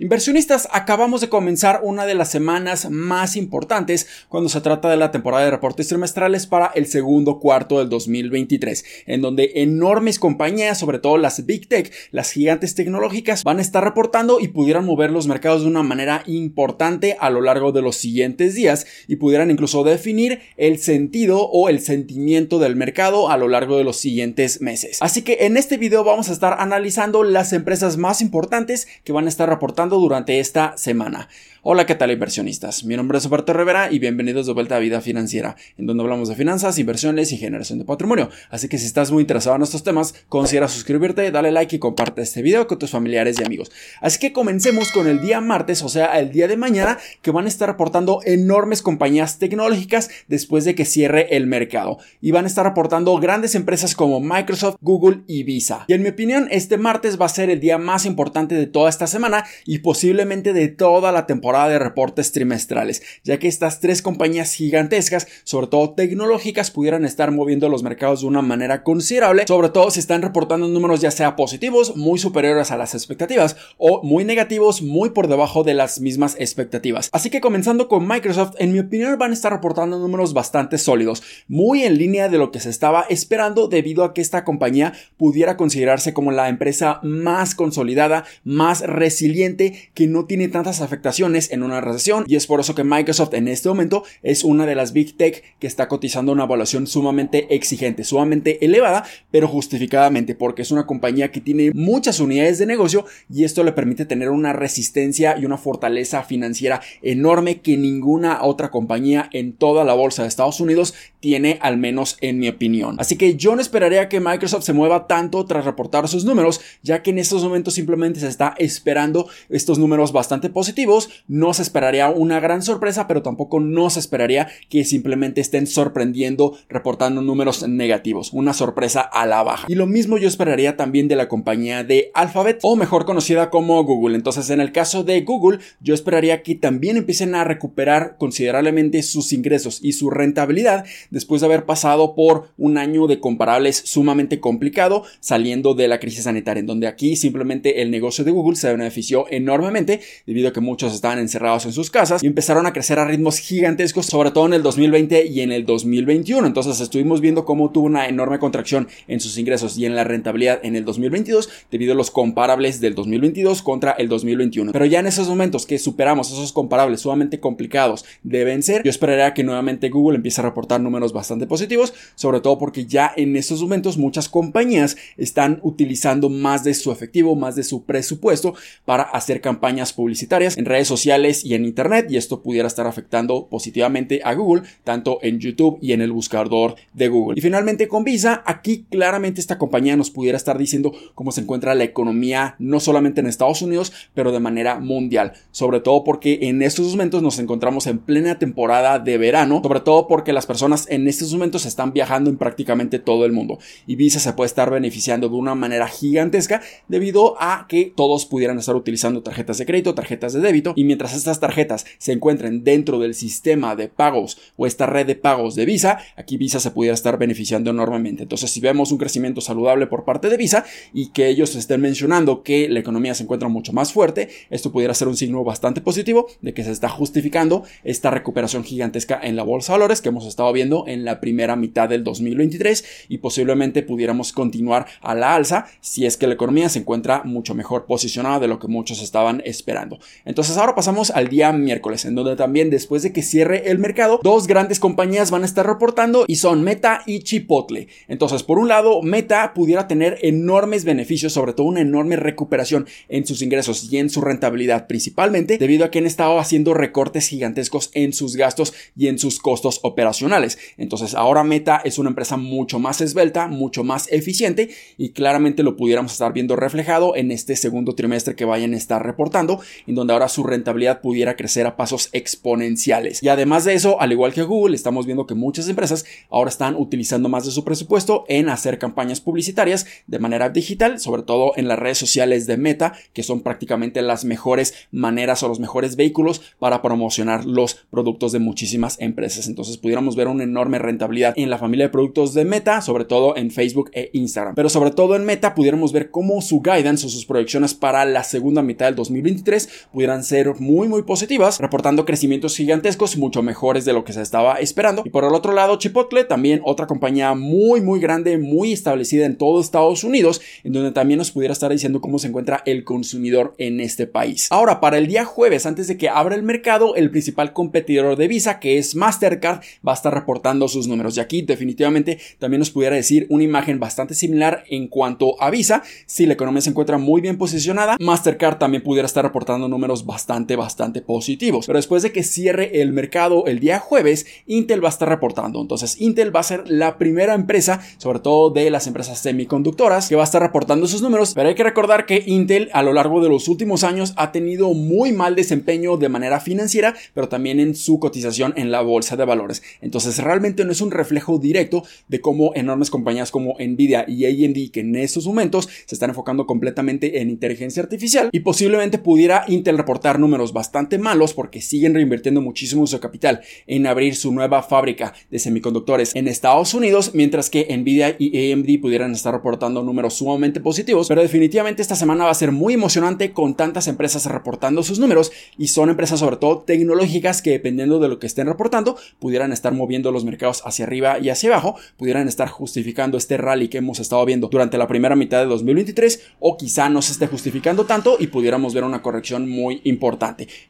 Inversionistas, acabamos de comenzar una de las semanas más importantes cuando se trata de la temporada de reportes trimestrales para el segundo cuarto del 2023, en donde enormes compañías, sobre todo las Big Tech, las gigantes tecnológicas, van a estar reportando y pudieran mover los mercados de una manera importante a lo largo de los siguientes días y pudieran incluso definir el sentido o el sentimiento del mercado a lo largo de los siguientes meses. Así que en este video vamos a estar analizando las empresas más importantes que van a estar reportando durante esta semana. Hola, ¿qué tal inversionistas? Mi nombre es Roberto Rivera y bienvenidos de vuelta a Vida Financiera, en donde hablamos de finanzas, inversiones y generación de patrimonio. Así que si estás muy interesado en estos temas, considera suscribirte, dale like y comparte este video con tus familiares y amigos. Así que comencemos con el día martes, o sea, el día de mañana, que van a estar reportando enormes compañías tecnológicas después de que cierre el mercado. Y van a estar reportando grandes empresas como Microsoft, Google y Visa. Y en mi opinión, este martes va a ser el día más importante de toda esta semana y posiblemente de toda la temporada de reportes trimestrales, ya que estas tres compañías gigantescas, sobre todo tecnológicas, pudieran estar moviendo los mercados de una manera considerable, sobre todo si están reportando números ya sea positivos, muy superiores a las expectativas, o muy negativos, muy por debajo de las mismas expectativas. Así que comenzando con Microsoft, en mi opinión van a estar reportando números bastante sólidos, muy en línea de lo que se estaba esperando debido a que esta compañía pudiera considerarse como la empresa más consolidada, más resiliente, que no tiene tantas afectaciones en una recesión y es por eso que Microsoft en este momento es una de las Big Tech que está cotizando una evaluación sumamente exigente, sumamente elevada, pero justificadamente porque es una compañía que tiene muchas unidades de negocio y esto le permite tener una resistencia y una fortaleza financiera enorme que ninguna otra compañía en toda la bolsa de Estados Unidos tiene, al menos en mi opinión. Así que yo no esperaría que Microsoft se mueva tanto tras reportar sus números, ya que en estos momentos simplemente se está esperando estos números bastante positivos no se esperaría una gran sorpresa, pero tampoco no se esperaría que simplemente estén sorprendiendo reportando números negativos, una sorpresa a la baja. Y lo mismo yo esperaría también de la compañía de Alphabet o mejor conocida como Google. Entonces en el caso de Google yo esperaría que también empiecen a recuperar considerablemente sus ingresos y su rentabilidad después de haber pasado por un año de comparables sumamente complicado saliendo de la crisis sanitaria en donde aquí simplemente el negocio de Google se benefició enormemente debido a que muchos encerrados en sus casas y empezaron a crecer a ritmos gigantescos, sobre todo en el 2020 y en el 2021. Entonces estuvimos viendo cómo tuvo una enorme contracción en sus ingresos y en la rentabilidad en el 2022 debido a los comparables del 2022 contra el 2021. Pero ya en esos momentos que superamos esos comparables sumamente complicados de vencer, yo esperaría que nuevamente Google empiece a reportar números bastante positivos, sobre todo porque ya en esos momentos muchas compañías están utilizando más de su efectivo, más de su presupuesto para hacer campañas publicitarias en redes sociales y en Internet y esto pudiera estar afectando positivamente a Google, tanto en YouTube y en el buscador de Google. Y finalmente con Visa, aquí claramente esta compañía nos pudiera estar diciendo cómo se encuentra la economía no solamente en Estados Unidos, pero de manera mundial, sobre todo porque en estos momentos nos encontramos en plena temporada de verano, sobre todo porque las personas en estos momentos están viajando en prácticamente todo el mundo y Visa se puede estar beneficiando de una manera gigantesca debido a que todos pudieran estar utilizando tarjetas de crédito, tarjetas de débito y estas tarjetas se encuentren dentro del sistema de pagos o esta red de pagos de Visa, aquí Visa se pudiera estar beneficiando enormemente. Entonces, si vemos un crecimiento saludable por parte de Visa y que ellos estén mencionando que la economía se encuentra mucho más fuerte, esto pudiera ser un signo bastante positivo de que se está justificando esta recuperación gigantesca en la bolsa de valores que hemos estado viendo en la primera mitad del 2023 y posiblemente pudiéramos continuar a la alza si es que la economía se encuentra mucho mejor posicionada de lo que muchos estaban esperando. Entonces, ahora pasamos al día miércoles, en donde también después de que cierre el mercado, dos grandes compañías van a estar reportando y son Meta y Chipotle. Entonces, por un lado, Meta pudiera tener enormes beneficios, sobre todo una enorme recuperación en sus ingresos y en su rentabilidad, principalmente debido a que han estado haciendo recortes gigantescos en sus gastos y en sus costos operacionales. Entonces, ahora Meta es una empresa mucho más esbelta, mucho más eficiente y claramente lo pudiéramos estar viendo reflejado en este segundo trimestre que vayan a estar reportando, en donde ahora su rentabilidad pudiera crecer a pasos exponenciales. Y además de eso, al igual que Google, estamos viendo que muchas empresas ahora están utilizando más de su presupuesto en hacer campañas publicitarias de manera digital, sobre todo en las redes sociales de Meta, que son prácticamente las mejores maneras o los mejores vehículos para promocionar los productos de muchísimas empresas. Entonces pudiéramos ver una enorme rentabilidad en la familia de productos de Meta, sobre todo en Facebook e Instagram. Pero sobre todo en Meta pudiéramos ver cómo su guidance o sus proyecciones para la segunda mitad del 2023 pudieran ser muy muy positivas, reportando crecimientos gigantescos mucho mejores de lo que se estaba esperando. Y por el otro lado, Chipotle, también otra compañía muy muy grande, muy establecida en todo Estados Unidos, en donde también nos pudiera estar diciendo cómo se encuentra el consumidor en este país. Ahora, para el día jueves, antes de que abra el mercado, el principal competidor de Visa, que es Mastercard, va a estar reportando sus números. Y aquí definitivamente también nos pudiera decir una imagen bastante similar en cuanto a Visa. Si la economía se encuentra muy bien posicionada, Mastercard también pudiera estar reportando números bastante, bastante positivos. Pero después de que cierre el mercado el día jueves, Intel va a estar reportando. Entonces, Intel va a ser la primera empresa, sobre todo de las empresas semiconductoras, que va a estar reportando sus números. Pero hay que recordar que Intel a lo largo de los últimos años ha tenido muy mal desempeño de manera financiera, pero también en su cotización en la bolsa de valores. Entonces, realmente no es un reflejo directo de cómo enormes compañías como Nvidia y AMD, que en estos momentos se están enfocando completamente en inteligencia artificial, y posiblemente pudiera Intel reportar números bastante malos porque siguen reinvirtiendo muchísimo su capital en abrir su nueva fábrica de semiconductores en Estados Unidos, mientras que Nvidia y AMD pudieran estar reportando números sumamente positivos, pero definitivamente esta semana va a ser muy emocionante con tantas empresas reportando sus números y son empresas sobre todo tecnológicas que dependiendo de lo que estén reportando pudieran estar moviendo los mercados hacia arriba y hacia abajo, pudieran estar justificando este rally que hemos estado viendo durante la primera mitad de 2023 o quizá no se esté justificando tanto y pudiéramos ver una corrección muy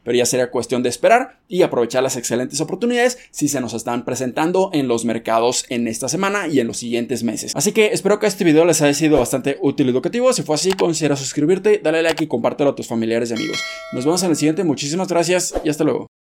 pero ya sería cuestión de esperar y aprovechar las excelentes oportunidades si se nos están presentando en los mercados en esta semana y en los siguientes meses. Así que espero que este video les haya sido bastante útil y educativo. Si fue así, considera suscribirte, dale like y compártelo a tus familiares y amigos. Nos vemos en el siguiente. Muchísimas gracias y hasta luego.